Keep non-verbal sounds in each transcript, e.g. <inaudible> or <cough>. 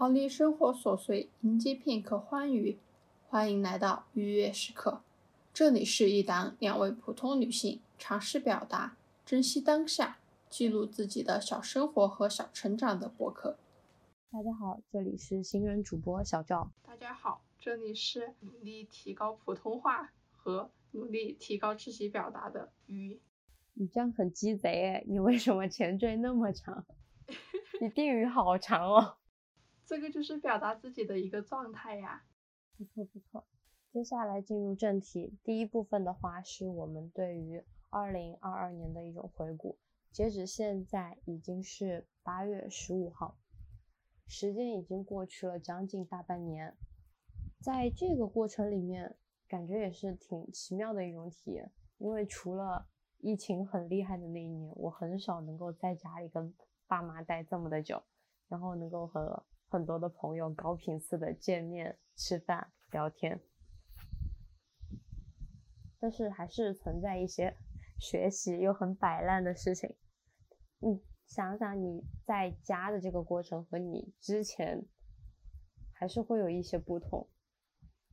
逃离生活琐碎，迎接片刻欢愉。欢迎来到愉悦时刻，这里是一档两位普通女性尝试表达、珍惜当下、记录自己的小生活和小成长的博客。大家好，这里是新人主播小赵。大家好，这里是努力提高普通话和努力提高自己表达的鱼。你这样很鸡贼哎！你为什么前缀那么长？<laughs> 你定语好长哦。这个就是表达自己的一个状态呀。不错不错。接下来进入正题，第一部分的话是我们对于二零二二年的一种回顾。截止现在已经是八月十五号。时间已经过去了将近大半年，在这个过程里面，感觉也是挺奇妙的一种体验。因为除了疫情很厉害的那一年，我很少能够在家里跟爸妈待这么的久，然后能够和很多的朋友高频次的见面、吃饭、聊天。但是还是存在一些学习又很摆烂的事情，嗯。想想你在家的这个过程和你之前还是会有一些不同，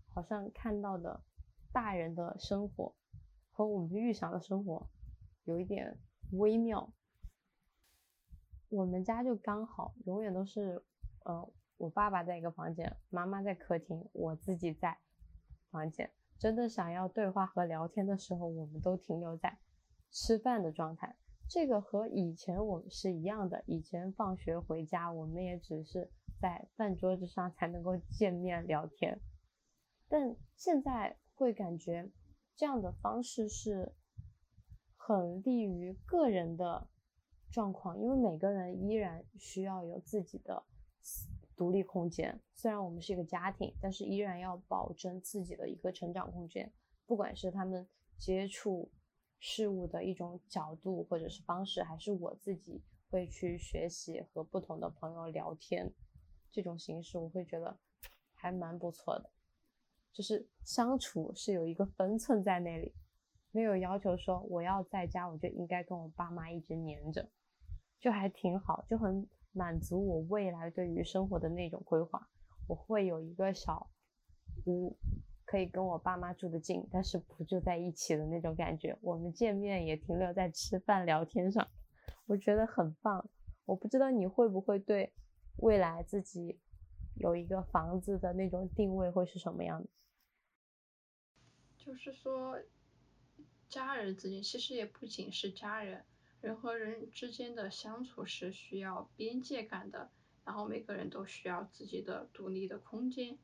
好像看到的大人的生活和我们预想的生活有一点微妙。我们家就刚好永远都是，呃，我爸爸在一个房间，妈妈在客厅，我自己在房间。真的想要对话和聊天的时候，我们都停留在吃饭的状态。这个和以前我们是一样的，以前放学回家，我们也只是在饭桌子上才能够见面聊天，但现在会感觉这样的方式是很利于个人的状况，因为每个人依然需要有自己的独立空间。虽然我们是一个家庭，但是依然要保证自己的一个成长空间，不管是他们接触。事物的一种角度或者是方式，还是我自己会去学习和不同的朋友聊天，这种形式我会觉得还蛮不错的。就是相处是有一个分寸在那里，没有要求说我要在家我就应该跟我爸妈一直黏着，就还挺好，就很满足我未来对于生活的那种规划。我会有一个小屋。可以跟我爸妈住得近，但是不住在一起的那种感觉。我们见面也停留在吃饭聊天上，我觉得很棒。我不知道你会不会对未来自己有一个房子的那种定位会是什么样的？就是说，家人之间其实也不仅是家人，人和人之间的相处是需要边界感的，然后每个人都需要自己的独立的空间。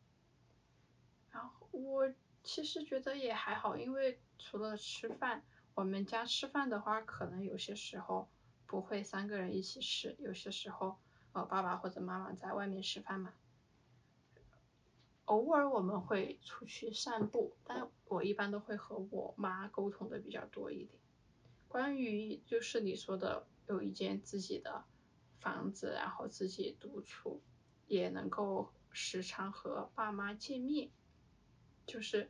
然后我其实觉得也还好，因为除了吃饭，我们家吃饭的话，可能有些时候不会三个人一起吃，有些时候呃爸爸或者妈妈在外面吃饭嘛。偶尔我们会出去散步，但我一般都会和我妈沟通的比较多一点。关于就是你说的有一间自己的房子，然后自己独处，也能够时常和爸妈见面。就是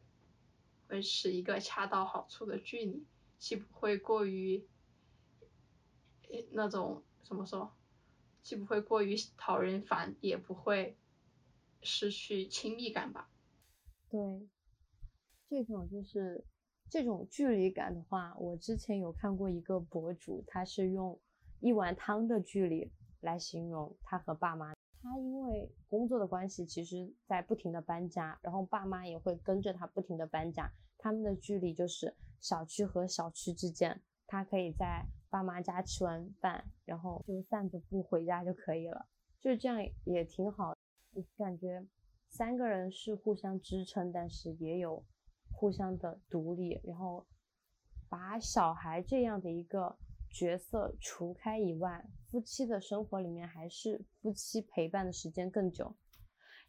维持一个恰到好处的距离，既不会过于那种怎么说，既不会过于讨人烦，也不会失去亲密感吧。对，这种就是这种距离感的话，我之前有看过一个博主，他是用一碗汤的距离来形容他和爸妈。他因为工作的关系，其实在不停的搬家，然后爸妈也会跟着他不停的搬家。他们的距离就是小区和小区之间，他可以在爸妈家吃完饭，然后就散着步回家就可以了。就是这样也挺好，我感觉三个人是互相支撑，但是也有互相的独立。然后把小孩这样的一个。角色除开以外，夫妻的生活里面还是夫妻陪伴的时间更久。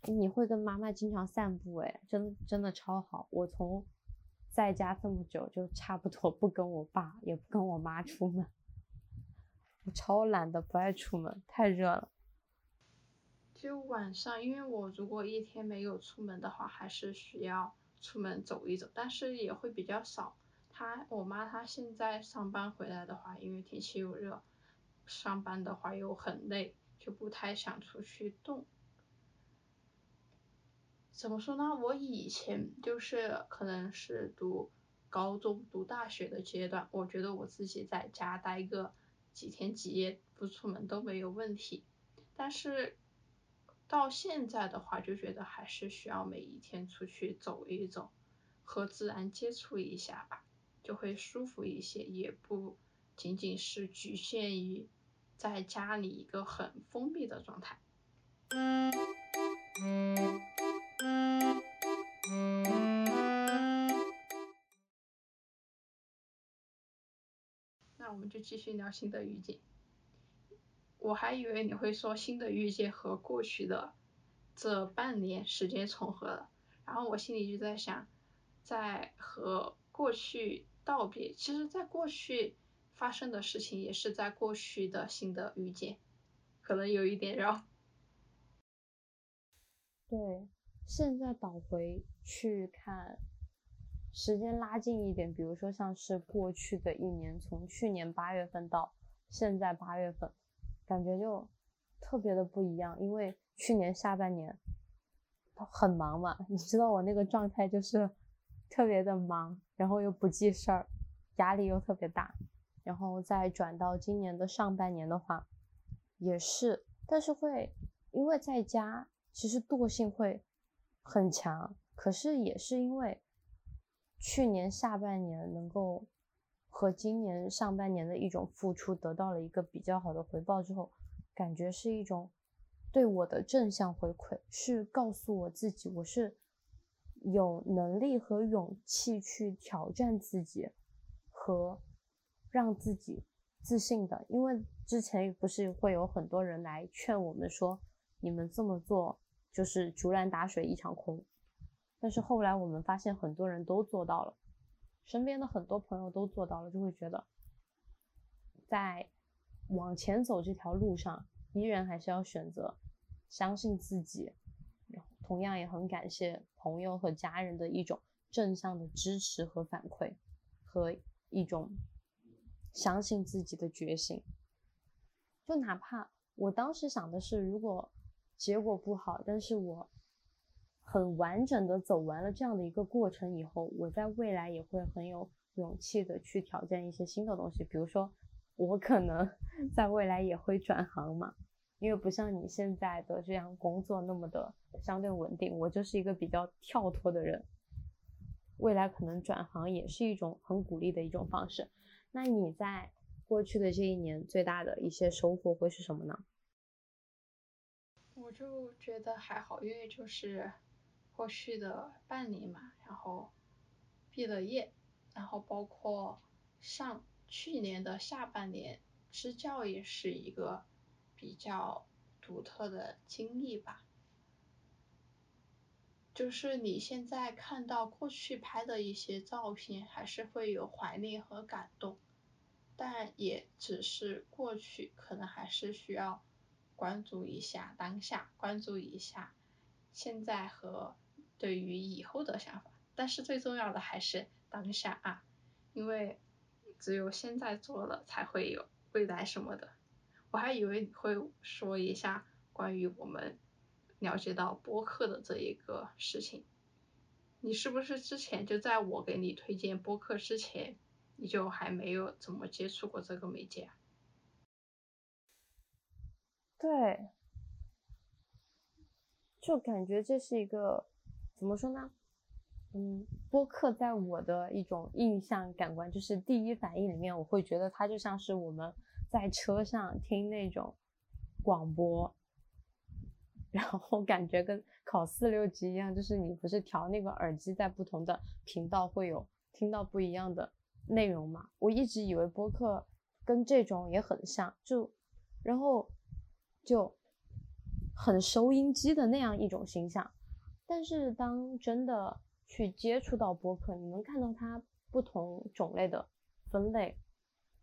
你会跟妈妈经常散步，哎，真真的超好。我从在家这么久，就差不多不跟我爸也不跟我妈出门。我超懒的，不爱出门，太热了。就晚上，因为我如果一天没有出门的话，还是需要出门走一走，但是也会比较少。她我妈她现在上班回来的话，因为天气又热，上班的话又很累，就不太想出去动。怎么说呢？我以前就是可能是读高中、读大学的阶段，我觉得我自己在家待个几天几夜不出门都没有问题。但是到现在的话，就觉得还是需要每一天出去走一走，和自然接触一下吧，就会舒服一些，也不仅仅是局限于在家里一个很封闭的状态。那我们就继续聊新的语境。我还以为你会说新的遇见和过去的这半年时间重合了，然后我心里就在想，在和过去道别，其实在过去发生的事情也是在过去的新的遇见，可能有一点绕。<laughs> 对，现在倒回去看，时间拉近一点，比如说像是过去的一年，从去年八月份到现在八月份。感觉就特别的不一样，因为去年下半年很忙嘛，你知道我那个状态就是特别的忙，然后又不记事儿，压力又特别大，然后再转到今年的上半年的话，也是，但是会因为在家，其实惰性会很强，可是也是因为去年下半年能够。和今年上半年的一种付出得到了一个比较好的回报之后，感觉是一种对我的正向回馈，是告诉我自己我是有能力和勇气去挑战自己和让自己自信的。因为之前不是会有很多人来劝我们说，你们这么做就是竹篮打水一场空，但是后来我们发现很多人都做到了。身边的很多朋友都做到了，就会觉得，在往前走这条路上，依然还是要选择相信自己。同样也很感谢朋友和家人的一种正向的支持和反馈，和一种相信自己的决心。就哪怕我当时想的是，如果结果不好，但是我。很完整的走完了这样的一个过程以后，我在未来也会很有勇气的去挑战一些新的东西。比如说，我可能 <laughs> 在未来也会转行嘛，因为不像你现在的这样工作那么的相对稳定，我就是一个比较跳脱的人。未来可能转行也是一种很鼓励的一种方式。那你在过去的这一年最大的一些收获会是什么呢？我就觉得还好，因为就是。过去的半年嘛，然后毕了业，然后包括上去年的下半年支教也是一个比较独特的经历吧。就是你现在看到过去拍的一些照片，还是会有怀念和感动，但也只是过去，可能还是需要关注一下当下，关注一下现在和。对于以后的想法，但是最重要的还是当下啊，因为只有现在做了，才会有未来什么的。我还以为你会说一下关于我们了解到播客的这一个事情，你是不是之前就在我给你推荐播客之前，你就还没有怎么接触过这个媒介啊？对，就感觉这是一个。怎么说呢？嗯，播客在我的一种印象感官，就是第一反应里面，我会觉得它就像是我们在车上听那种广播，然后感觉跟考四六级一样，就是你不是调那个耳机在不同的频道会有听到不一样的内容嘛？我一直以为播客跟这种也很像，就然后就很收音机的那样一种形象。但是当真的去接触到播客，你能看到它不同种类的分类，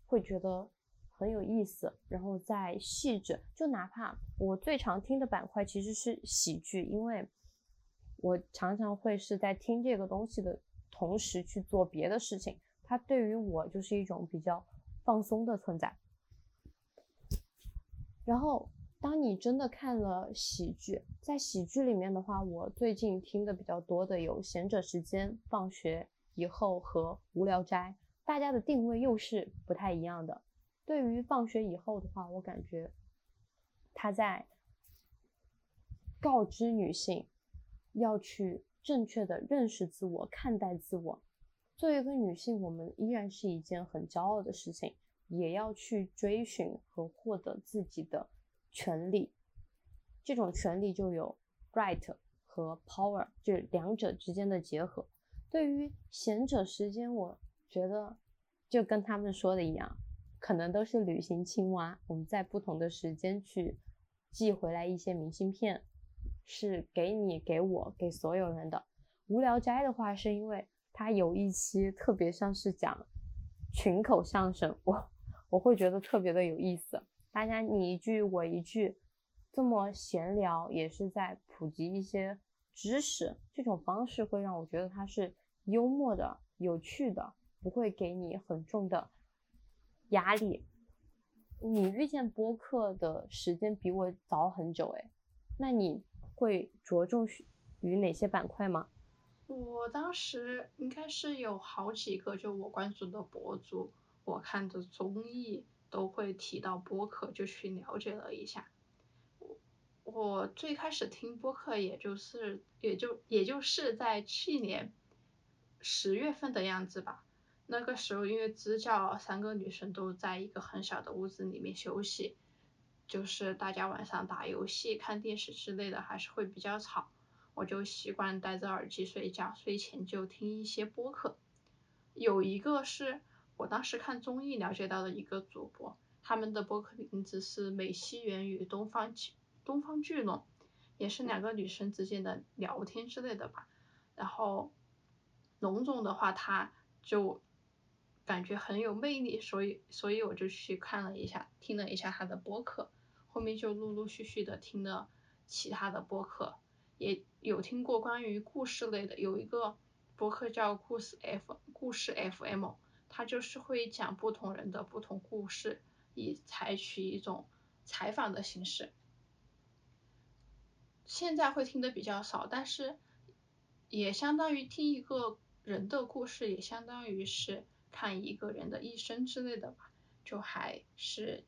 会觉得很有意思。然后再细致，就哪怕我最常听的板块其实是喜剧，因为我常常会是在听这个东西的同时去做别的事情，它对于我就是一种比较放松的存在。然后当你真的看了喜剧，在喜剧里面的话，我最近听的比较多的有《闲者时间》《放学以后》和《无聊斋》，大家的定位又是不太一样的。对于《放学以后》的话，我感觉他在告知女性要去正确的认识自我、看待自我。作为一个女性，我们依然是一件很骄傲的事情，也要去追寻和获得自己的权利。这种权利就有 right 和 power，就两者之间的结合。对于闲者时间，我觉得就跟他们说的一样。可能都是旅行青蛙，我们在不同的时间去寄回来一些明信片，是给你、给我、给所有人的。无聊斋的话，是因为它有一期特别像是讲群口相声，我我会觉得特别的有意思。大家你一句我一句，这么闲聊，也是在普及一些知识。这种方式会让我觉得它是幽默的、有趣的，不会给你很重的。压力，你遇见播客的时间比我早很久哎，那你会着重于哪些板块吗？我当时应该是有好几个，就我关注的博主，我看的综艺都会提到播客，就去了解了一下。我我最开始听播客，也就是也就也就是在去年十月份的样子吧。那个时候，因为支教三个女生都在一个很小的屋子里面休息，就是大家晚上打游戏、看电视之类的，还是会比较吵。我就习惯戴着耳机睡觉，睡前就听一些播客。有一个是我当时看综艺了解到的一个主播，他们的播客名字是美西园与东方东方巨龙，也是两个女生之间的聊天之类的吧。然后龙总的话，他就。感觉很有魅力，所以所以我就去看了一下，听了一下他的播客，后面就陆陆续续的听了其他的播客，也有听过关于故事类的，有一个播客叫故事 F 故事 FM，它就是会讲不同人的不同故事，以采取一种采访的形式。现在会听的比较少，但是也相当于听一个人的故事，也相当于是。看一个人的一生之类的吧，就还是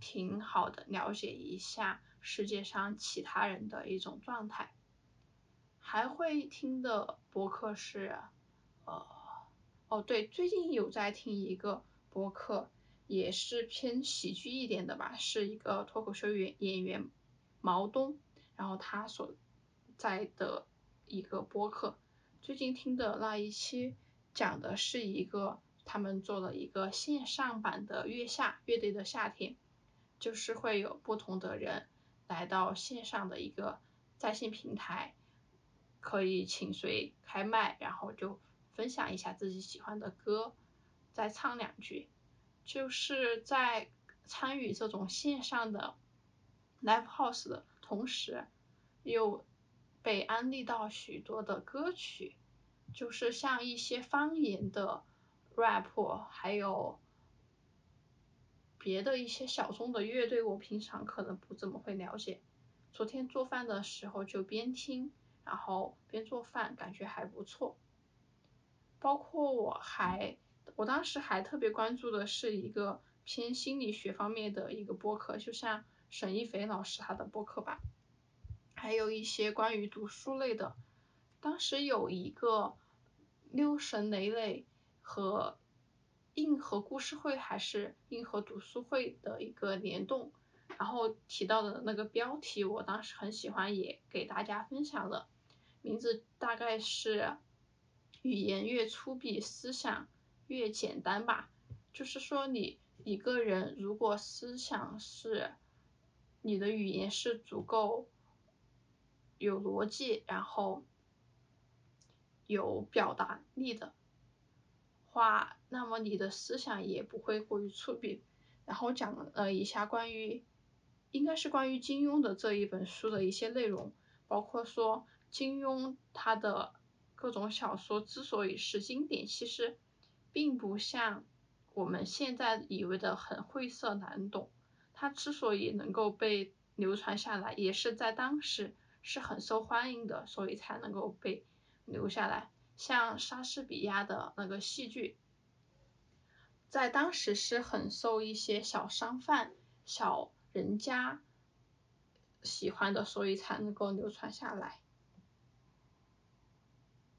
挺好的，了解一下世界上其他人的一种状态。还会听的博客是，呃，哦对，最近有在听一个播客，也是偏喜剧一点的吧，是一个脱口秀演演员毛东，然后他所在的一个播客，最近听的那一期。讲的是一个，他们做了一个线上版的月下乐队的夏天，就是会有不同的人来到线上的一个在线平台，可以请谁开麦，然后就分享一下自己喜欢的歌，再唱两句，就是在参与这种线上的 live house 的同时，又被安利到许多的歌曲。就是像一些方言的 rap，还有别的一些小众的乐队，我平常可能不怎么会了解。昨天做饭的时候就边听，然后边做饭，感觉还不错。包括我还，我当时还特别关注的是一个偏心理学方面的一个播客，就像沈一菲老师他的播客吧，还有一些关于读书类的。当时有一个六神磊磊和硬核故事会还是硬核读书会的一个联动，然后提到的那个标题我当时很喜欢，也给大家分享了，名字大概是语言越粗鄙，思想越简单吧，就是说你一个人如果思想是，你的语言是足够有逻辑，然后。有表达力的话，那么你的思想也不会过于粗鄙。然后讲了一下关于，应该是关于金庸的这一本书的一些内容，包括说金庸他的各种小说之所以是经典，其实并不像我们现在以为的很晦涩难懂。它之所以能够被流传下来，也是在当时是很受欢迎的，所以才能够被留下来。像莎士比亚的那个戏剧，在当时是很受一些小商贩、小人家喜欢的，所以才能够流传下来。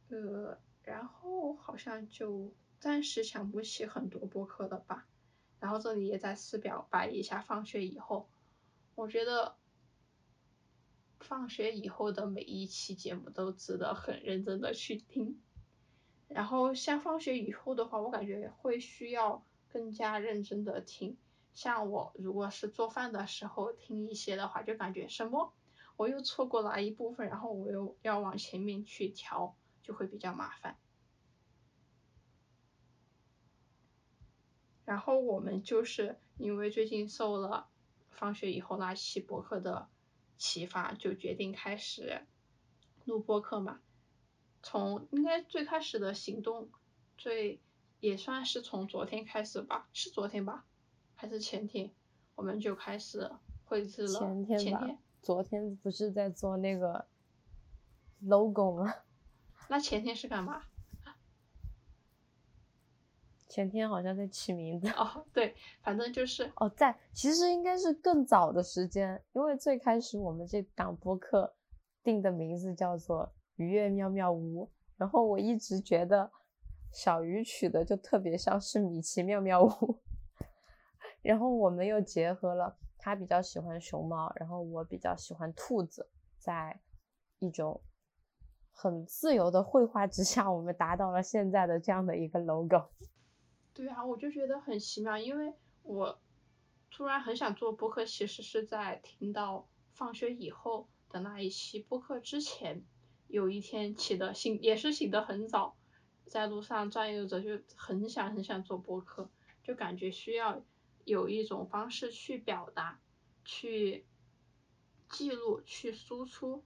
呃，然后好像就暂时想不起很多播客了吧。然后这里也再次表白一下，放学以后，我觉得放学以后的每一期节目都值得很认真的去听。然后像放学以后的话，我感觉会需要更加认真的听。像我如果是做饭的时候听一些的话，就感觉什么我又错过了一部分，然后我又要往前面去调，就会比较麻烦。然后我们就是因为最近受了放学以后那期博客的启发，就决定开始录播客嘛。从应该最开始的行动，最也算是从昨天开始吧，是昨天吧，还是前天，我们就开始绘制了。前天前天。昨天不是在做那个 logo 吗？那前天是干嘛？前天好像在起名字。哦，对，反正就是哦，在其实应该是更早的时间，因为最开始我们这档播客定的名字叫做。愉悦妙妙屋，然后我一直觉得小鱼取的就特别像是米奇妙妙屋，<laughs> 然后我们又结合了他比较喜欢熊猫，然后我比较喜欢兔子，在一种很自由的绘画之下，我们达到了现在的这样的一个 logo。对啊，我就觉得很奇妙，因为我突然很想做播客，其实是在听到放学以后的那一期播客之前。有一天起的醒也是醒得很早，在路上转悠着，就很想很想做播客，就感觉需要有一种方式去表达，去记录，去输出，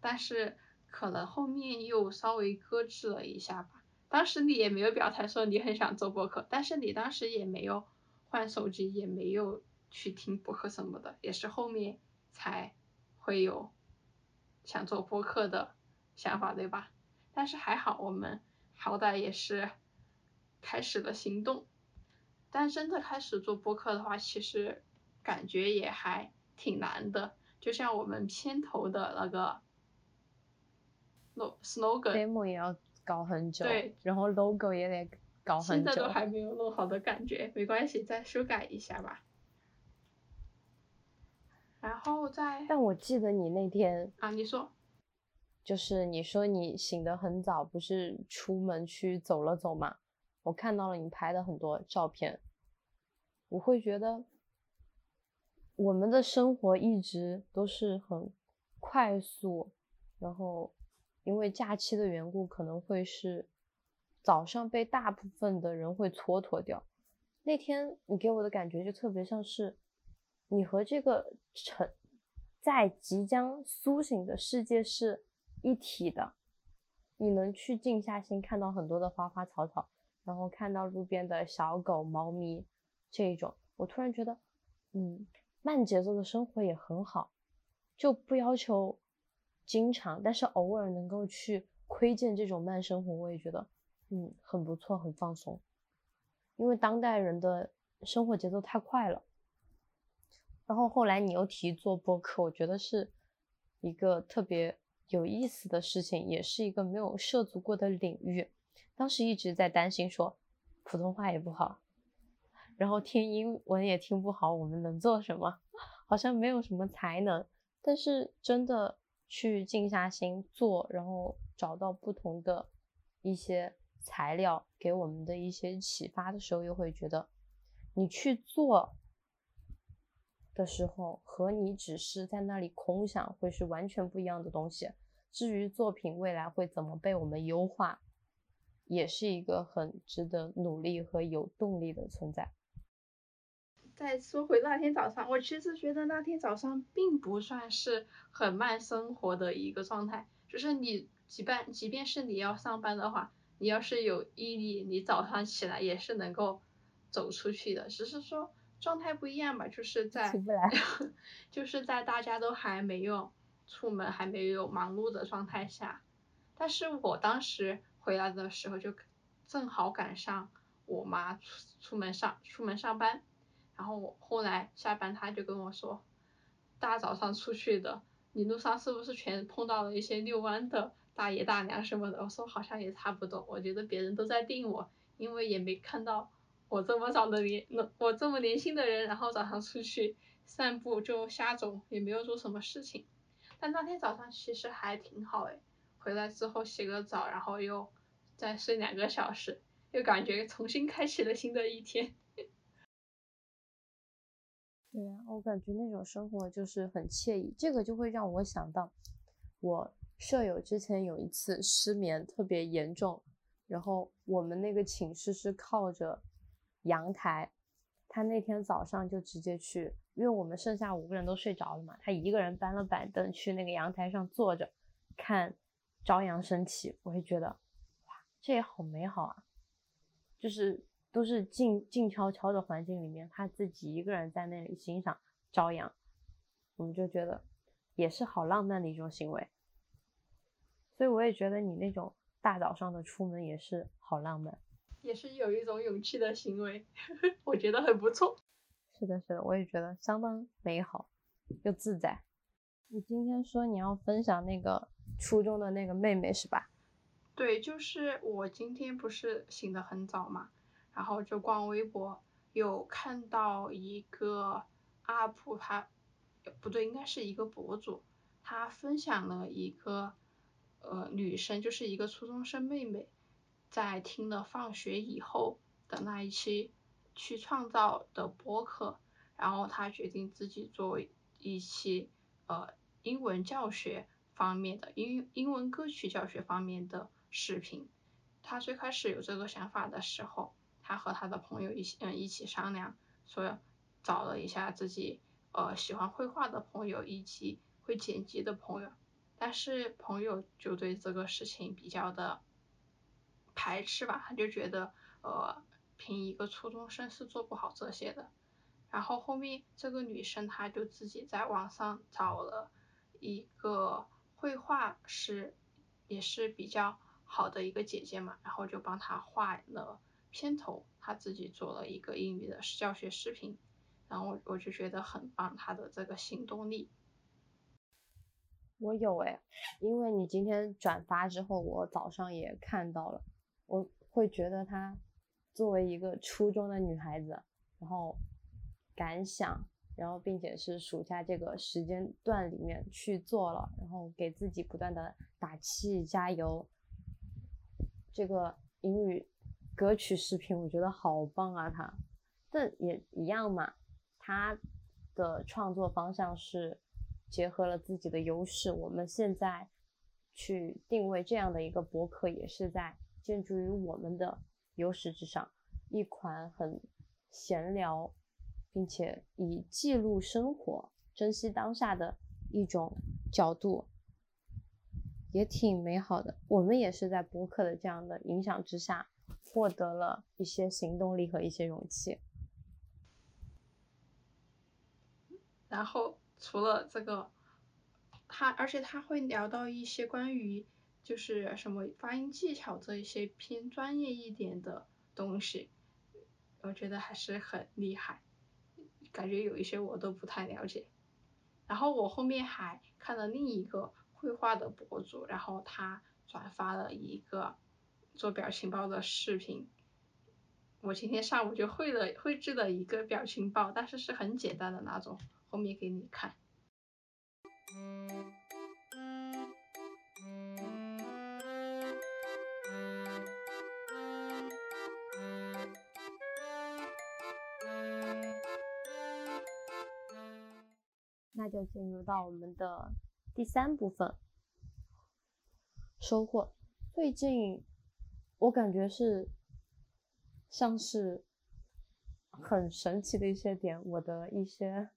但是可能后面又稍微搁置了一下吧。当时你也没有表态说你很想做播客，但是你当时也没有换手机，也没有去听播客什么的，也是后面才会有想做播客的。想法对吧？但是还好，我们好歹也是开始了行动。但真的开始做播客的话，其实感觉也还挺难的。就像我们片头的那个 slogan，demo 也要搞很久，对，然后 logo 也得搞很久，现在都还没有弄好的感觉，没关系，再修改一下吧。然后再，但我记得你那天啊，你说。就是你说你醒得很早，不是出门去走了走嘛？我看到了你拍的很多照片，我会觉得我们的生活一直都是很快速，然后因为假期的缘故，可能会是早上被大部分的人会蹉跎掉。那天你给我的感觉就特别像是你和这个城在即将苏醒的世界是。一体的，你能去静下心看到很多的花花草草，然后看到路边的小狗、猫咪这一种，我突然觉得，嗯，慢节奏的生活也很好，就不要求经常，但是偶尔能够去窥见这种慢生活，我也觉得，嗯，很不错，很放松。因为当代人的生活节奏太快了。然后后来你又提做播客，我觉得是一个特别。有意思的事情，也是一个没有涉足过的领域。当时一直在担心说，普通话也不好，然后听英文也听不好，我们能做什么？<laughs> 好像没有什么才能。但是真的去静下心做，然后找到不同的一些材料给我们的一些启发的时候，又会觉得你去做。的时候和你只是在那里空想会是完全不一样的东西。至于作品未来会怎么被我们优化，也是一个很值得努力和有动力的存在。再说回那天早上，我其实觉得那天早上并不算是很慢生活的一个状态，就是你即便即便是你要上班的话，你要是有毅力，你早上起来也是能够走出去的，只是说。状态不一样吧，就是在 <laughs> 就是在大家都还没有出门、还没有忙碌的状态下，但是我当时回来的时候就正好赶上我妈出出门上出门上班，然后我后来下班，他就跟我说，大早上出去的，你路上是不是全碰到了一些遛弯的大爷大娘什么的？我说好像也差不多，我觉得别人都在盯我，因为也没看到。我这么早的年，我这么年轻的人，然后早上出去散步就瞎走，也没有做什么事情。但那天早上其实还挺好诶，回来之后洗个澡，然后又再睡两个小时，又感觉重新开启了新的一天。对啊，我感觉那种生活就是很惬意，这个就会让我想到我舍友之前有一次失眠特别严重，然后我们那个寝室是靠着。阳台，他那天早上就直接去，因为我们剩下五个人都睡着了嘛，他一个人搬了板凳去那个阳台上坐着，看朝阳升起。我会觉得，哇，这也好美好啊！就是都是静静悄悄的环境里面，他自己一个人在那里欣赏朝阳，我们就觉得也是好浪漫的一种行为。所以我也觉得你那种大早上的出门也是好浪漫。也是有一种勇气的行为，<laughs> 我觉得很不错。是的，是的，我也觉得相当美好又自在。你今天说你要分享那个初中的那个妹妹是吧？对，就是我今天不是醒得很早嘛，然后就逛微博，有看到一个 UP，他不对，应该是一个博主，他分享了一个呃女生，就是一个初中生妹妹。在听了放学以后的那一期去创造的播客，然后他决定自己做一期呃英文教学方面的英英文歌曲教学方面的视频。他最开始有这个想法的时候，他和他的朋友一起嗯一起商量，说找了一下自己呃喜欢绘画的朋友以及会剪辑的朋友，但是朋友就对这个事情比较的。排斥吧，他就觉得，呃，凭一个初中生是做不好这些的。然后后面这个女生，她就自己在网上找了一个绘画师，也是比较好的一个姐姐嘛，然后就帮她画了片头，他自己做了一个英语的教学视频。然后我我就觉得很棒，他的这个行动力。我有哎，因为你今天转发之后，我早上也看到了。我会觉得她作为一个初中的女孩子，然后感想，然后并且是暑假这个时间段里面去做了，然后给自己不断的打气加油。这个英语歌曲视频我觉得好棒啊！他，但也一样嘛，他的创作方向是结合了自己的优势。我们现在去定位这样的一个博客，也是在。建筑于我们的优势之上，一款很闲聊，并且以记录生活、珍惜当下的一种角度，也挺美好的。我们也是在博客的这样的影响之下，获得了一些行动力和一些勇气。然后除了这个，他而且他会聊到一些关于。就是什么发音技巧这一些偏专业一点的东西，我觉得还是很厉害，感觉有一些我都不太了解。然后我后面还看了另一个绘画的博主，然后他转发了一个做表情包的视频。我今天上午就绘了绘制了一个表情包，但是是很简单的那种，后面给你看。那就进入到我们的第三部分，收获。最近我感觉是像是很神奇的一些点，我的一些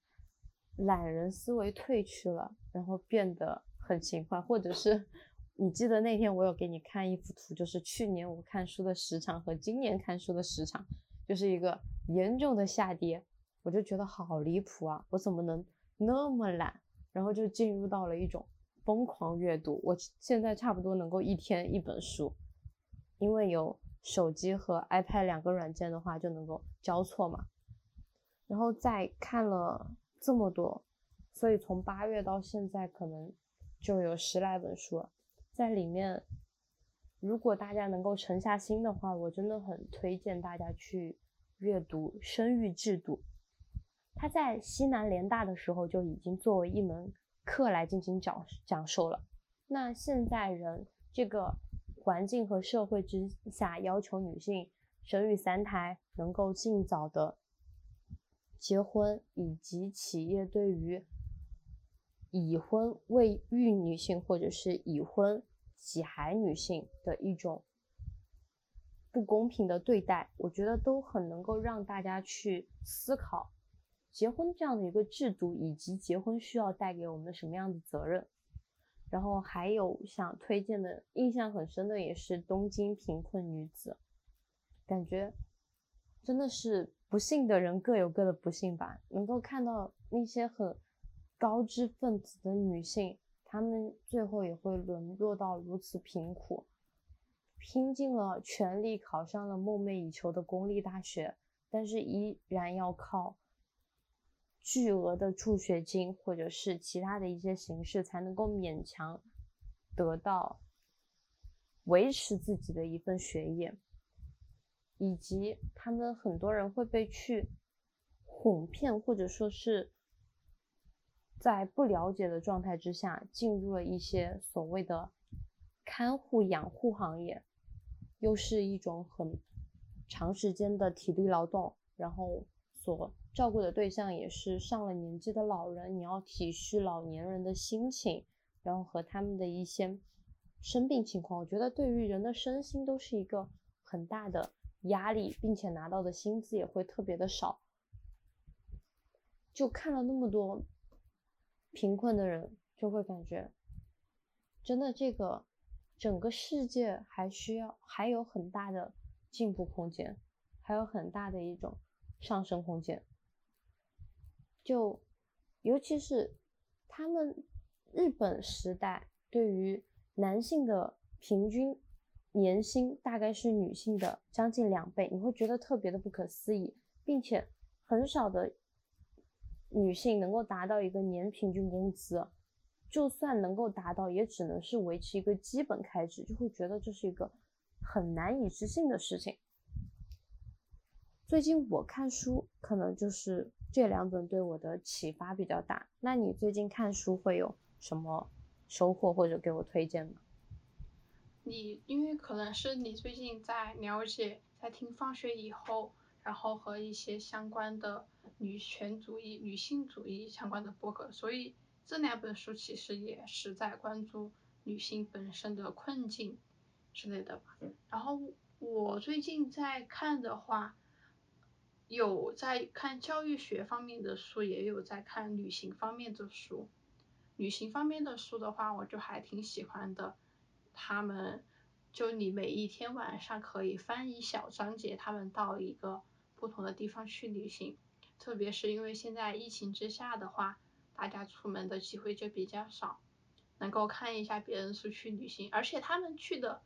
懒人思维退去了，然后变得很勤快。或者是你记得那天我有给你看一幅图，就是去年我看书的时长和今年看书的时长，就是一个严重的下跌。我就觉得好离谱啊！我怎么能那么懒？然后就进入到了一种疯狂阅读。我现在差不多能够一天一本书，因为有手机和 iPad 两个软件的话，就能够交错嘛。然后再看了这么多，所以从八月到现在，可能就有十来本书了。在里面，如果大家能够沉下心的话，我真的很推荐大家去阅读《生育制度》。它在西南联大的时候就已经作为一门课来进行讲讲授了。那现在人这个环境和社会之下，要求女性生育三胎，能够尽早的。结婚以及企业对于已婚未育女性或者是已婚几孩女性的一种不公平的对待，我觉得都很能够让大家去思考结婚这样的一个制度，以及结婚需要带给我们什么样的责任。然后还有想推荐的，印象很深的也是《东京贫困女子》，感觉真的是。不幸的人各有各的不幸吧。能够看到那些很高知分子的女性，她们最后也会沦落到如此贫苦，拼尽了全力考上了梦寐以求的公立大学，但是依然要靠巨额的助学金或者是其他的一些形式，才能够勉强得到维持自己的一份学业。以及他们很多人会被去哄骗，或者说是在不了解的状态之下进入了一些所谓的看护养护行业，又是一种很长时间的体力劳动，然后所照顾的对象也是上了年纪的老人，你要体恤老年人的心情，然后和他们的一些生病情况，我觉得对于人的身心都是一个很大的。压力，并且拿到的薪资也会特别的少。就看了那么多贫困的人，就会感觉，真的这个整个世界还需要还有很大的进步空间，还有很大的一种上升空间。就尤其是他们日本时代对于男性的平均。年薪大概是女性的将近两倍，你会觉得特别的不可思议，并且很少的女性能够达到一个年平均工资，就算能够达到，也只能是维持一个基本开支，就会觉得这是一个很难以置信的事情。最近我看书，可能就是这两本对我的启发比较大。那你最近看书会有什么收获或者给我推荐吗？你因为可能是你最近在了解，在听放学以后，然后和一些相关的女权主义、女性主义相关的博客，所以这两本书其实也是在关注女性本身的困境之类的吧。然后我最近在看的话，有在看教育学方面的书，也有在看旅行方面的书。旅行方面的书的话，我就还挺喜欢的。他们就你每一天晚上可以翻一小章节，他们到一个不同的地方去旅行，特别是因为现在疫情之下的话，大家出门的机会就比较少，能够看一下别人出去旅行，而且他们去的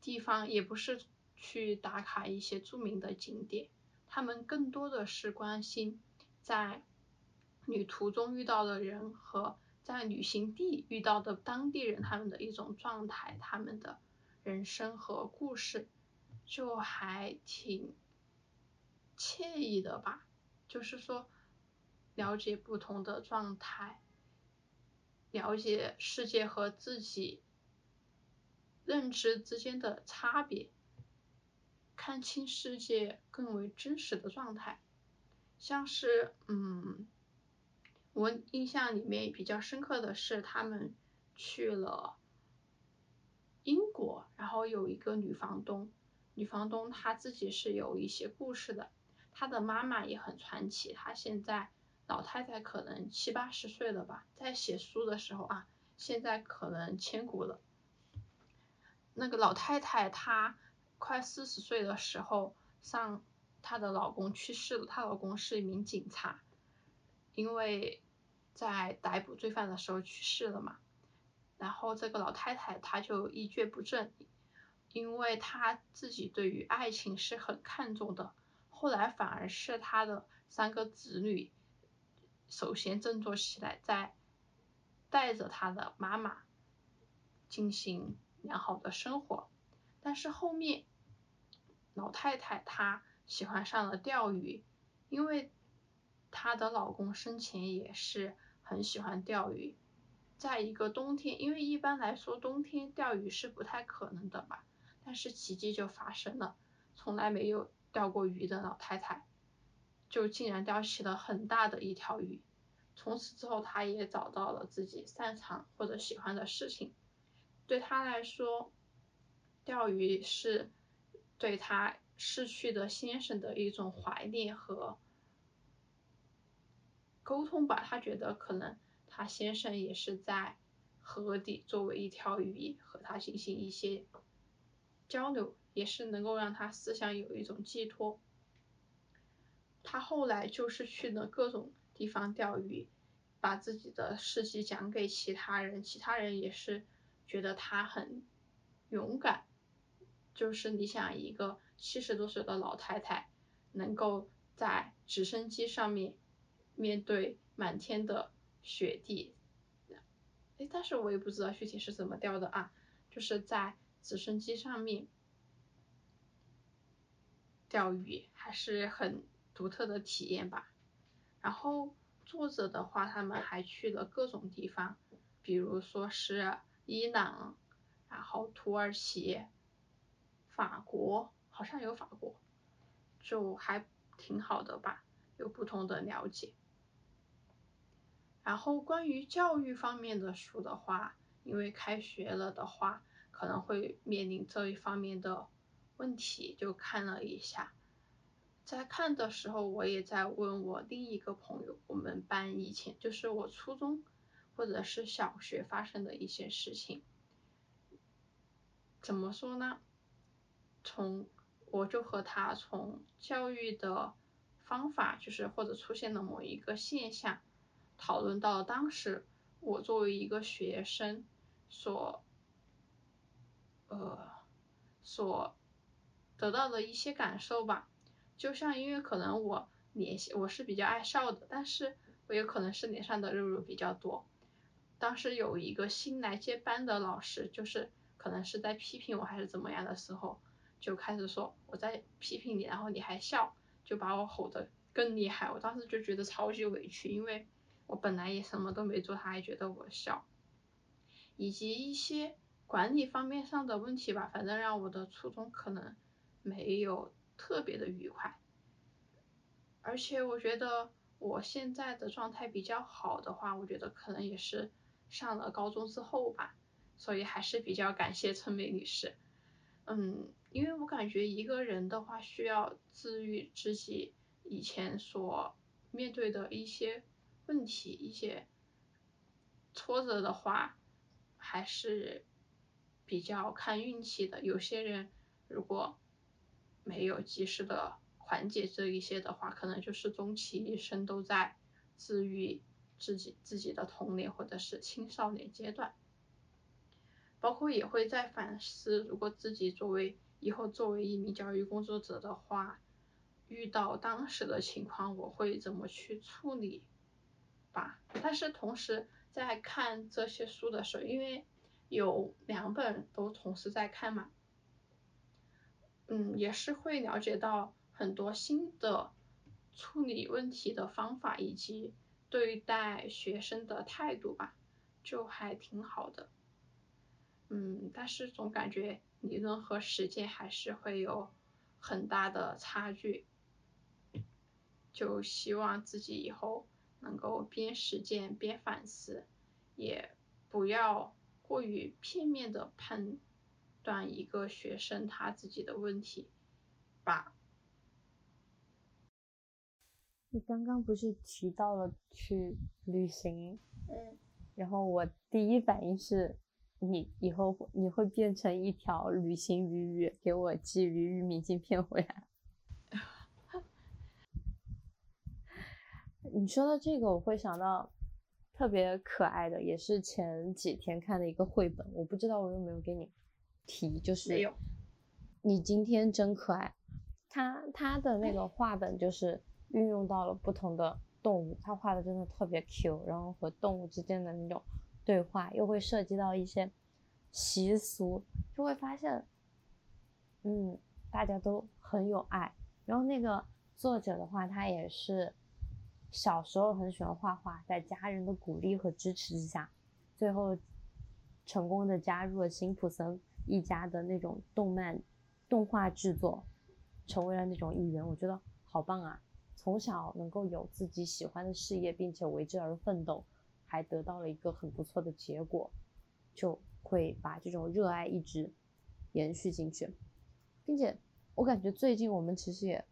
地方也不是去打卡一些著名的景点，他们更多的是关心在旅途中遇到的人和。在旅行地遇到的当地人，他们的一种状态，他们的人生和故事，就还挺惬意的吧。就是说，了解不同的状态，了解世界和自己认知之间的差别，看清世界更为真实的状态，像是嗯。我印象里面比较深刻的是，他们去了英国，然后有一个女房东，女房东她自己是有一些故事的，她的妈妈也很传奇，她现在老太太可能七八十岁了吧，在写书的时候啊，现在可能千古了。那个老太太她快四十岁的时候上她的老公去世了，她老公是一名警察，因为在逮捕罪犯的时候去世了嘛。然后这个老太太她就一蹶不振，因为她自己对于爱情是很看重的，后来反而是她的三个子女首先振作起来，在带着她的妈妈进行良好的生活。但是后面老太太她喜欢上了钓鱼，因为她的老公生前也是很喜欢钓鱼。在一个冬天，因为一般来说冬天钓鱼是不太可能的吧，但是奇迹就发生了，从来没有钓过鱼的老太太，就竟然钓起了很大的一条鱼。从此之后，她也找到了自己擅长或者喜欢的事情。对她来说，钓鱼是对她逝去的先生的一种怀念和沟通吧。她觉得可能。他先生也是在河底作为一条鱼和他进行一些交流，也是能够让他思想有一种寄托。他后来就是去了各种地方钓鱼，把自己的事迹讲给其他人，其他人也是觉得他很勇敢。就是你想一个七十多岁的老太太，能够在直升机上面面对满天的。雪地，哎，但是我也不知道具体是怎么钓的啊，就是在直升机上面钓鱼，还是很独特的体验吧。然后作者的话，他们还去了各种地方，比如说是伊朗，然后土耳其，法国，好像有法国，就还挺好的吧，有不同的了解。然后关于教育方面的书的话，因为开学了的话，可能会面临这一方面的问题，就看了一下。在看的时候，我也在问我另一个朋友，我们班以前就是我初中或者是小学发生的一些事情。怎么说呢？从我就和他从教育的方法，就是或者出现了某一个现象。讨论到当时我作为一个学生所，呃，所得到的一些感受吧，就像因为可能我脸我是比较爱笑的，但是我有可能是脸上的肉肉比较多。当时有一个新来接班的老师，就是可能是在批评我还是怎么样的时候，就开始说我在批评你，然后你还笑，就把我吼得更厉害。我当时就觉得超级委屈，因为。我本来也什么都没做，他还觉得我笑，以及一些管理方面上的问题吧，反正让我的初中可能没有特别的愉快。而且我觉得我现在的状态比较好的话，我觉得可能也是上了高中之后吧，所以还是比较感谢春梅女士。嗯，因为我感觉一个人的话需要治愈自己以前所面对的一些。问题一些挫折的话，还是比较看运气的。有些人如果没有及时的缓解这一些的话，可能就是终其一生都在治愈自己自己的童年或者是青少年阶段，包括也会在反思，如果自己作为以后作为一名教育工作者的话，遇到当时的情况，我会怎么去处理？吧，但是同时在看这些书的时候，因为有两本都同时在看嘛，嗯，也是会了解到很多新的处理问题的方法以及对待学生的态度吧，就还挺好的。嗯，但是总感觉理论和实践还是会有很大的差距，就希望自己以后。能够边实践边反思，也不要过于片面的判断一个学生他自己的问题吧。你刚刚不是提到了去旅行？嗯。然后我第一反应是，你以后你会变成一条旅行鱼鱼，给我寄鱼鱼明信片回来。<laughs> 你说到这个，我会想到特别可爱的，也是前几天看的一个绘本，我不知道我有没有给你提，就是你今天真可爱。他他的那个画本就是运用到了不同的动物，他画的真的特别 Q，然后和动物之间的那种对话，又会涉及到一些习俗，就会发现，嗯，大家都很有爱。然后那个作者的话，他也是小时候很喜欢画画，在家人的鼓励和支持之下，最后成功的加入了辛普森一家的那种动漫动画制作。成为了那种艺人，我觉得好棒啊！从小能够有自己喜欢的事业，并且为之而奋斗，还得到了一个很不错的结果，就会把这种热爱一直延续进去。并且我感觉最近我们其实也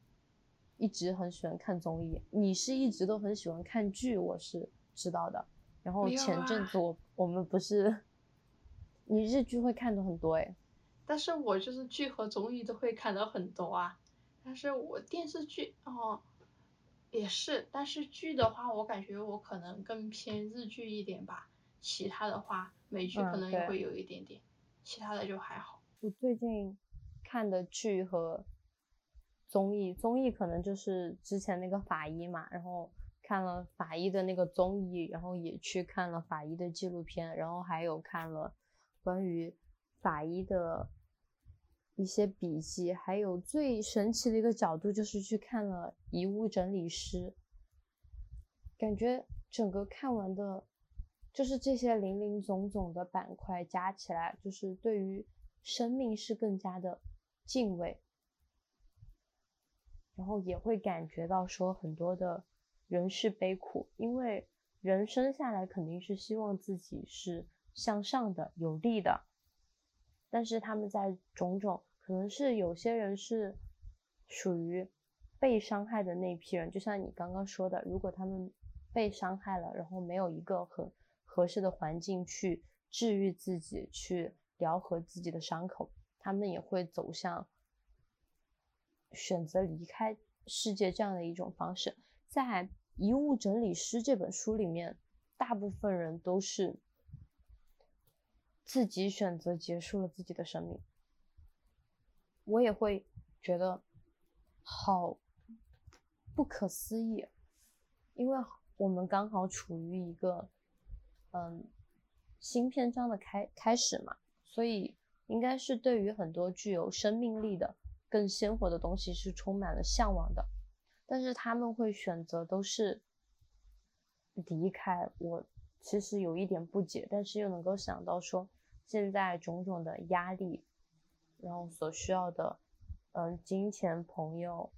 一直很喜欢看综艺，你是一直都很喜欢看剧，我是知道的。然后前阵子我我们不是，你日剧会看的很多哎，但是我就是剧和综艺都会看的很多啊。但是我电视剧哦，也是，但是剧的话，我感觉我可能更偏日剧一点吧。其他的话，美剧可能也会有一点点，其他的就还好。我最近看的剧和综艺，综艺可能就是之前那个法医嘛，然后看了法医的那个综艺，然后也去看了法医的纪录片，然后还有看了关于法医的。一些笔记，还有最神奇的一个角度，就是去看了遗物整理师，感觉整个看完的，就是这些零零总总的板块加起来，就是对于生命是更加的敬畏，然后也会感觉到说很多的人世悲苦，因为人生下来肯定是希望自己是向上的、有利的，但是他们在种种。可能是有些人是属于被伤害的那一批人，就像你刚刚说的，如果他们被伤害了，然后没有一个很合适的环境去治愈自己，去疗合自己的伤口，他们也会走向选择离开世界这样的一种方式。在《遗物整理师》这本书里面，大部分人都是自己选择结束了自己的生命。我也会觉得好不可思议，因为我们刚好处于一个嗯新篇章的开开始嘛，所以应该是对于很多具有生命力的、更鲜活的东西是充满了向往的，但是他们会选择都是离开。我其实有一点不解，但是又能够想到说现在种种的压力。然后所需要的，嗯，金钱、朋友、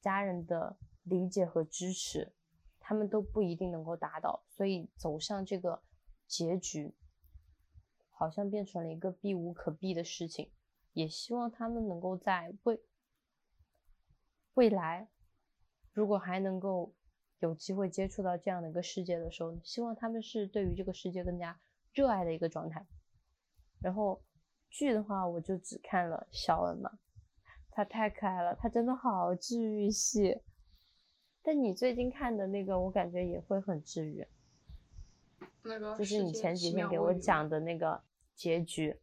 家人的理解和支持，他们都不一定能够达到，所以走向这个结局，好像变成了一个避无可避的事情。也希望他们能够在未未来，如果还能够有机会接触到这样的一个世界的时候，希望他们是对于这个世界更加热爱的一个状态，然后。剧的话，我就只看了小恩嘛，他太可爱了，他真的好治愈系。但你最近看的那个，我感觉也会很治愈。那个就是你前几天给我讲的那个结局。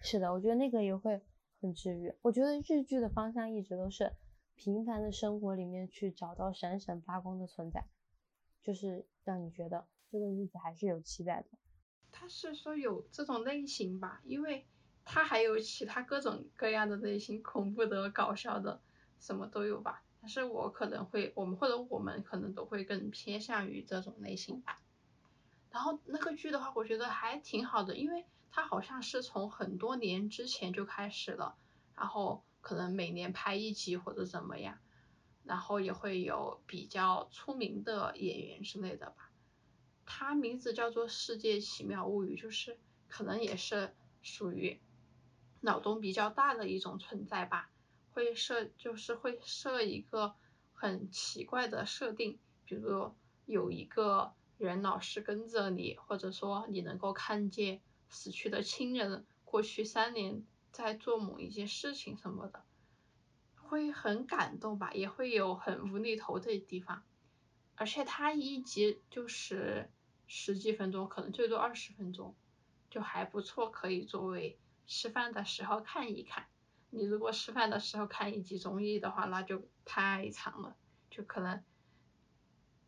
是的，我觉得那个也会很治愈。我觉得日剧的方向一直都是平凡的生活里面去找到闪闪发光的存在，就是让你觉得这个日子还是有期待的。是说有这种类型吧，因为他还有其他各种各样的类型，恐怖的、搞笑的，什么都有吧。但是我可能会，我们或者我们可能都会更偏向于这种类型吧。然后那个剧的话，我觉得还挺好的，因为它好像是从很多年之前就开始了，然后可能每年拍一集或者怎么样，然后也会有比较出名的演员之类的吧。它名字叫做《世界奇妙物语》，就是可能也是属于脑洞比较大的一种存在吧。会设就是会设一个很奇怪的设定，比如有一个人老是跟着你，或者说你能够看见死去的亲人过去三年在做某一件事情什么的，会很感动吧，也会有很无厘头的地方。而且它一集就是十几分钟，可能最多二十分钟，就还不错，可以作为吃饭的时候看一看。你如果吃饭的时候看一集综艺的话，那就太长了，就可能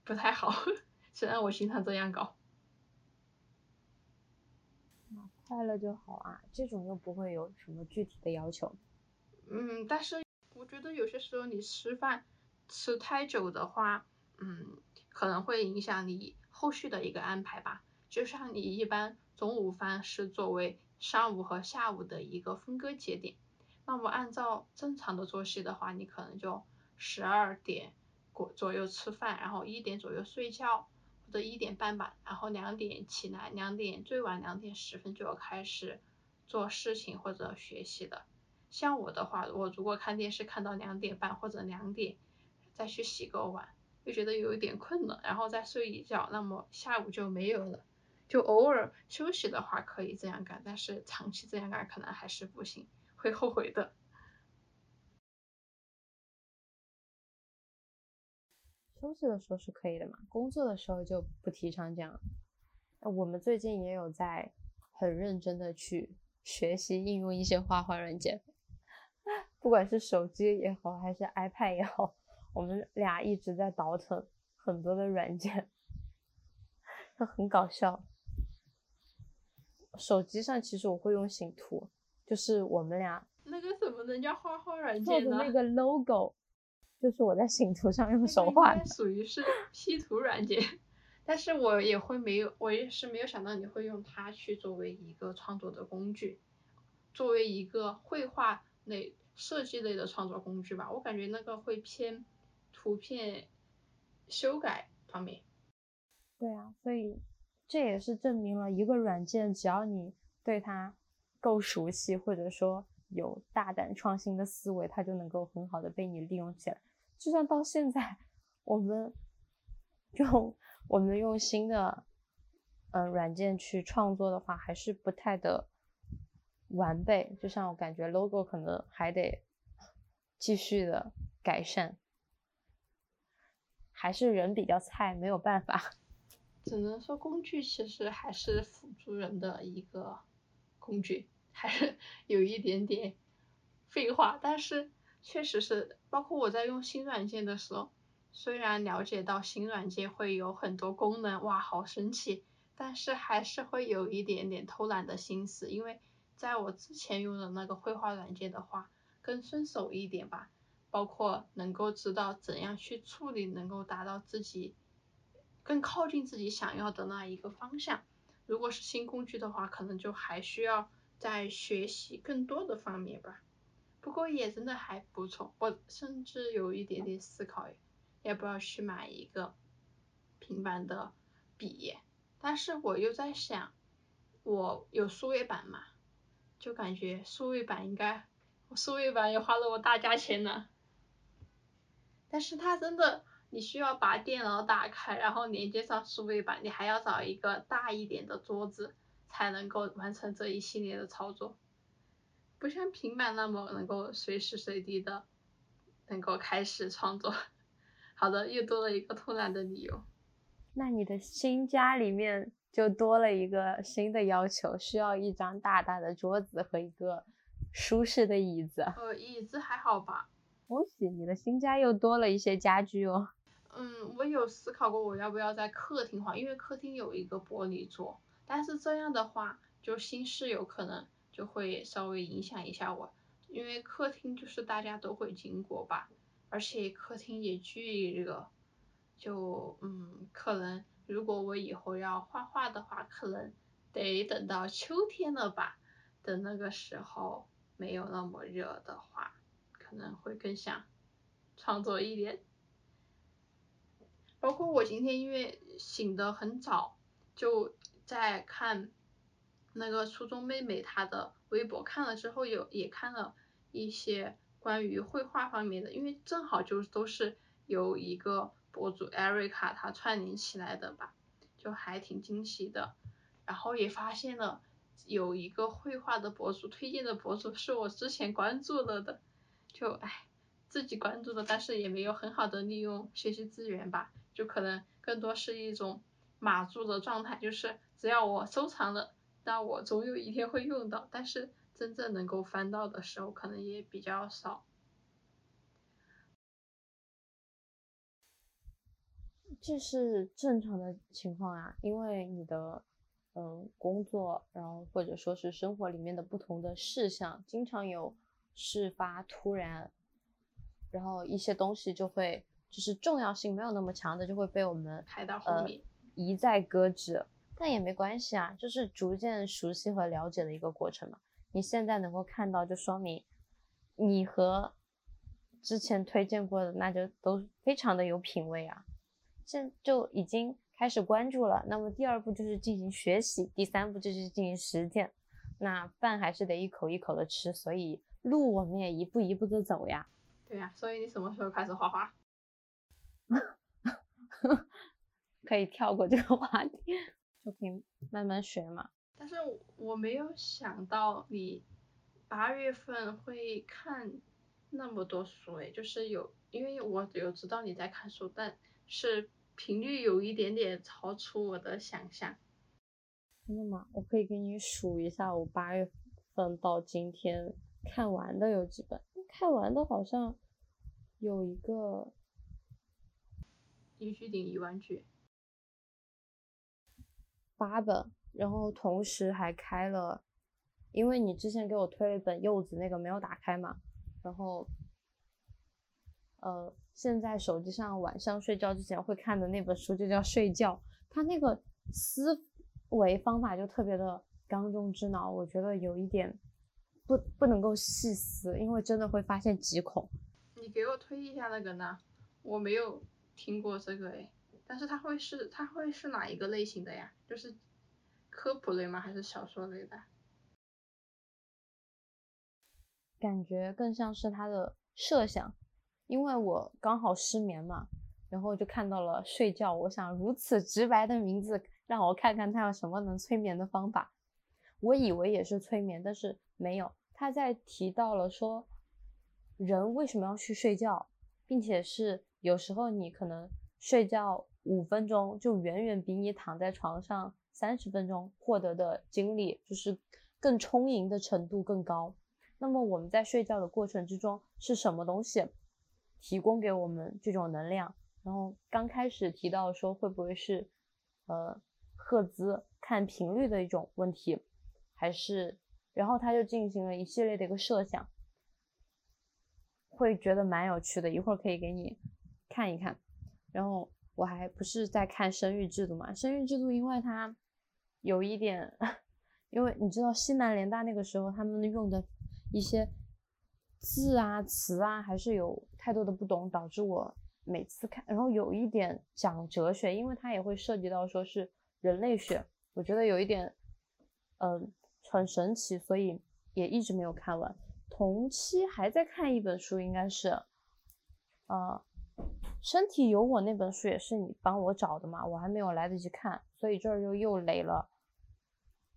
不太好。<laughs> 虽然我经常这样搞。快乐就好啊，这种又不会有什么具体的要求。嗯，但是我觉得有些时候你吃饭吃太久的话，嗯，可能会影响你后续的一个安排吧。就像你一般中午饭是作为上午和下午的一个分割节点，那么按照正常的作息的话，你可能就十二点过左右吃饭，然后一点左右睡觉。或者一点半吧，然后两点起来，两点最晚两点十分就要开始做事情或者学习的。像我的话，我如果看电视看到两点半或者两点，再去洗个碗，就觉得有一点困了，然后再睡一觉，那么下午就没有了。就偶尔休息的话可以这样干，但是长期这样干可能还是不行，会后悔的。休息的时候是可以的嘛，工作的时候就不提倡这样。我们最近也有在很认真的去学习应用一些画画软件，<laughs> 不管是手机也好，还是 iPad 也好，我们俩一直在倒腾很多的软件，<laughs> 就很搞笑。手机上其实我会用醒图，就是我们俩那个什么能叫画画软件的？那个 logo。就是我在醒图上用手画的，属于是 P 图软件，但是我也会没有，我也是没有想到你会用它去作为一个创作的工具，作为一个绘画类、设计类的创作工具吧。我感觉那个会偏图片修改方面。对啊，所以这也是证明了一个软件，只要你对它够熟悉，或者说有大胆创新的思维，它就能够很好的被你利用起来。就算到现在，我们 <laughs> 用我们用新的嗯软件去创作的话，还是不太的完备。就像我感觉 logo 可能还得继续的改善，还是人比较菜，没有办法。<laughs> 只能说工具其实还是辅助人的一个工具，还是 <laughs> 有一点点废话，但是。确实是，包括我在用新软件的时候，虽然了解到新软件会有很多功能，哇，好神奇，但是还是会有一点点偷懒的心思，因为在我之前用的那个绘画软件的话，更顺手一点吧，包括能够知道怎样去处理，能够达到自己更靠近自己想要的那一个方向。如果是新工具的话，可能就还需要在学习更多的方面吧。不过也真的还不错，我甚至有一点点思考，要不要去买一个平板的笔，但是我又在想，我有数位板嘛，就感觉数位板应该，我数位板也花了我大价钱呢。但是它真的，你需要把电脑打开，然后连接上数位板，你还要找一个大一点的桌子，才能够完成这一系列的操作。不像平板那么能够随时随地的能够开始创作。<laughs> 好的，又多了一个偷懒的理由。那你的新家里面就多了一个新的要求，需要一张大大的桌子和一个舒适的椅子。呃，椅子还好吧？恭喜你的新家又多了一些家具哦。嗯，我有思考过我要不要在客厅画，因为客厅有一个玻璃桌，但是这样的话，就新室友可能。就会稍微影响一下我，因为客厅就是大家都会经过吧，而且客厅也巨热，就嗯，可能如果我以后要画画的话，可能得等到秋天了吧，等那个时候没有那么热的话，可能会更想创作一点。包括我今天因为醒得很早，就在看。那个初中妹妹她的微博看了之后有也看了一些关于绘画方面的，因为正好就都是有一个博主艾瑞卡她串联起来的吧，就还挺惊喜的。然后也发现了有一个绘画的博主推荐的博主是我之前关注了的，就唉自己关注的，但是也没有很好的利用学习资源吧。就可能更多是一种码住的状态，就是只要我收藏了，那我总有一天会用到，但是真正能够翻到的时候可能也比较少。这是正常的情况啊，因为你的嗯工作，然后或者说是生活里面的不同的事项，经常有事发突然，然后一些东西就会就是重要性没有那么强的，就会被我们排到后面，一再搁置。但也没关系啊，就是逐渐熟悉和了解的一个过程嘛。你现在能够看到，就说明你和之前推荐过的那就都非常的有品味啊。现就已经开始关注了，那么第二步就是进行学习，第三步就是进行实践。那饭还是得一口一口的吃，所以路我们也一步一步的走呀。对呀，所以你什么时候开始画画？<laughs> 可以跳过这个话题，就可以慢慢学嘛。但是我没有想到你八月份会看那么多书诶，就是有，因为我有知道你在看书，但是。频率有一点点超出我的想象。真的吗？我可以给你数一下，我八月份到今天看完的有几本？看完的好像有一个《一句顶一万句》，八本。然后同时还开了，因为你之前给我推了一本柚子那个没有打开嘛，然后。呃，现在手机上晚上睡觉之前会看的那本书就叫《睡觉》，它那个思维方法就特别的刚中之脑，我觉得有一点不不能够细思，因为真的会发现极恐。你给我推一下那个呢？我没有听过这个哎，但是它会是它会是哪一个类型的呀？就是科普类吗？还是小说类的？感觉更像是他的设想。因为我刚好失眠嘛，然后就看到了睡觉。我想如此直白的名字，让我看看他有什么能催眠的方法。我以为也是催眠，但是没有。他在提到了说，人为什么要去睡觉，并且是有时候你可能睡觉五分钟，就远远比你躺在床上三十分钟获得的精力，就是更充盈的程度更高。那么我们在睡觉的过程之中是什么东西？提供给我们这种能量，然后刚开始提到说会不会是，呃，赫兹看频率的一种问题，还是，然后他就进行了一系列的一个设想，会觉得蛮有趣的，一会儿可以给你看一看。然后我还不是在看生育制度嘛，生育制度因为它有一点，<laughs> 因为你知道西南联大那个时候他们用的一些。字啊词啊还是有太多的不懂，导致我每次看，然后有一点讲哲学，因为它也会涉及到说是人类学，我觉得有一点，嗯，很神奇，所以也一直没有看完。同期还在看一本书，应该是，呃，身体有我那本书也是你帮我找的嘛，我还没有来得及看，所以这儿又又垒了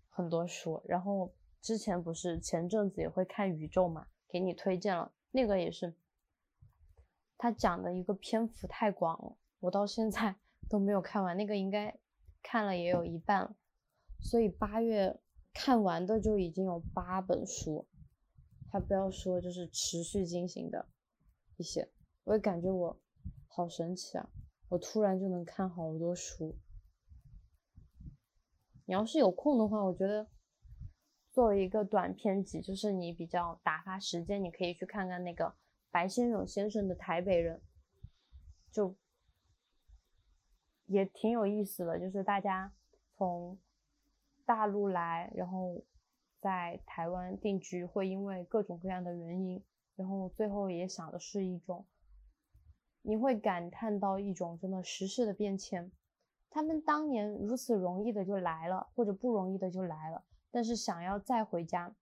很多书。然后之前不是前阵子也会看宇宙嘛。给你推荐了那个也是，他讲的一个篇幅太广了，我到现在 <laughs> 都没有看完。那个应该看了也有一半了，所以八月看完的就已经有八本书，还不要说就是持续进行的一些，我也感觉我好神奇啊！我突然就能看好多书。你要是有空的话，我觉得。作为一个短篇集，就是你比较打发时间，你可以去看看那个白先勇先生的《台北人》，就也挺有意思的。就是大家从大陆来，然后在台湾定居，会因为各种各样的原因，然后最后也想的是一种，你会感叹到一种真的时事的变迁。他们当年如此容易的就来了，或者不容易的就来了。但是想要再回家，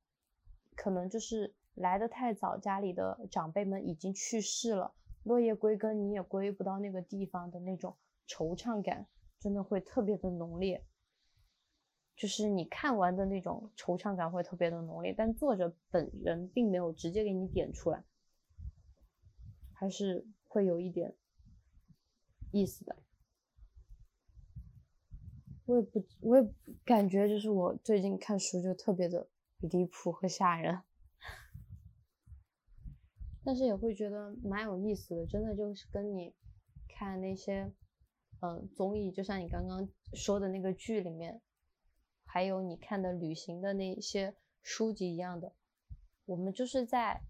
可能就是来的太早，家里的长辈们已经去世了，落叶归根，你也归不到那个地方的那种惆怅感，真的会特别的浓烈。就是你看完的那种惆怅感会特别的浓烈，但作者本人并没有直接给你点出来，还是会有一点意思的。我也不，我也感觉就是我最近看书就特别的离谱和吓人，但是也会觉得蛮有意思的，真的就是跟你看那些嗯综艺，就像你刚刚说的那个剧里面，还有你看的旅行的那些书籍一样的，我们就是在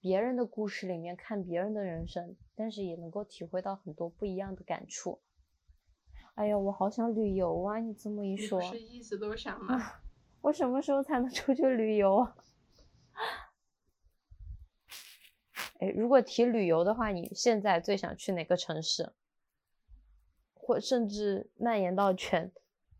别人的故事里面看别人的人生，但是也能够体会到很多不一样的感触。哎呀，我好想旅游啊！你这么一说，不是一直都想吗？<laughs> 我什么时候才能出去旅游？<laughs> 哎，如果提旅游的话，你现在最想去哪个城市？或甚至蔓延到全，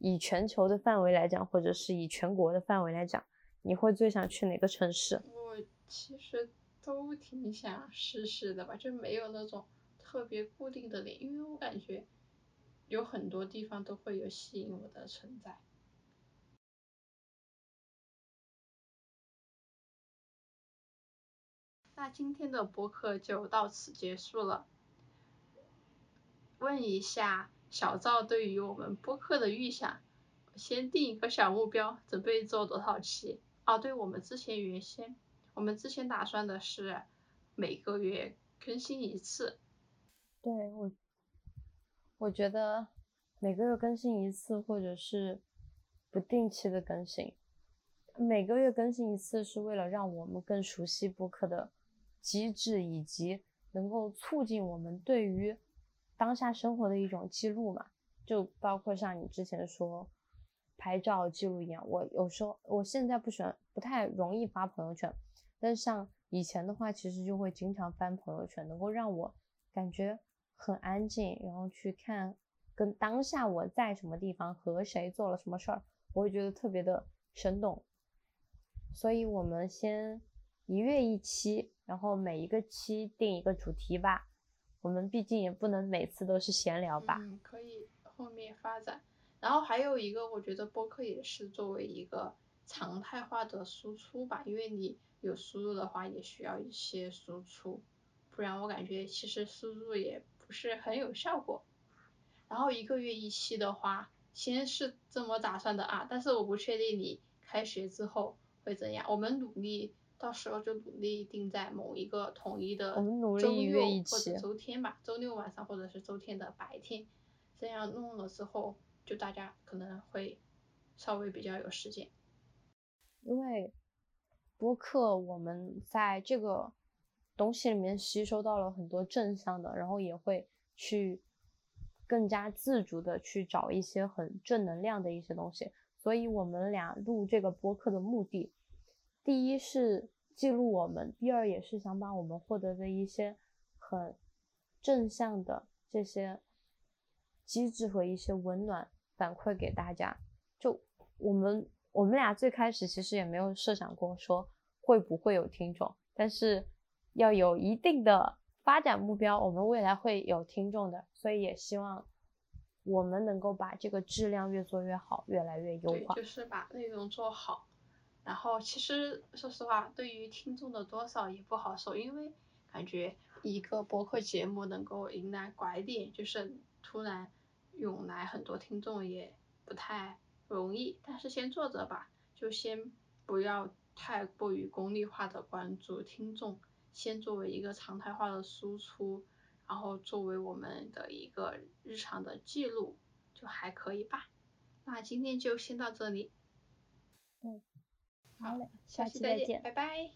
以全球的范围来讲，或者是以全国的范围来讲，你会最想去哪个城市？我其实都挺想试试的吧，就没有那种特别固定的点，因为我感觉。有很多地方都会有吸引我的存在。那今天的播客就到此结束了。问一下小赵对于我们播客的预想，先定一个小目标，准备做多少期？哦，对，我们之前原先，我们之前打算的是每个月更新一次。对我。我觉得每个月更新一次，或者是不定期的更新。每个月更新一次是为了让我们更熟悉播客的机制，以及能够促进我们对于当下生活的一种记录嘛。就包括像你之前说拍照记录一样，我有时候我现在不喜欢，不太容易发朋友圈，但是像以前的话，其实就会经常翻朋友圈，能够让我感觉。很安静，然后去看跟当下我在什么地方和谁做了什么事儿，我会觉得特别的生动。所以，我们先一月一期，然后每一个期定一个主题吧。我们毕竟也不能每次都是闲聊吧。嗯，可以后面发展。然后还有一个，我觉得播客也是作为一个常态化的输出吧，因为你有输入的话，也需要一些输出，不然我感觉其实输入也不。是很有效果，然后一个月一期的话，先是这么打算的啊，但是我不确定你开学之后会怎样，我们努力到时候就努力定在某一个统一的周六或者周天吧，周六晚上或者是周天的白天，这样弄了之后，就大家可能会稍微比较有时间，因为播客我们在这个。东西里面吸收到了很多正向的，然后也会去更加自主的去找一些很正能量的一些东西。所以我们俩录这个播客的目的，第一是记录我们，第二也是想把我们获得的一些很正向的这些机制和一些温暖反馈给大家。就我们我们俩最开始其实也没有设想过说会不会有听众，但是。要有一定的发展目标，我们未来会有听众的，所以也希望我们能够把这个质量越做越好，越来越优化。就是把内容做好。然后其实说实话，对于听众的多少也不好说，因为感觉一个播客节目能够迎来拐点，就是突然涌来很多听众也不太容易。但是先做着吧，就先不要太过于功利化的关注听众。先作为一个常态化的输出，然后作为我们的一个日常的记录，就还可以吧。那今天就先到这里。嗯，好嘞，下期再见，拜拜。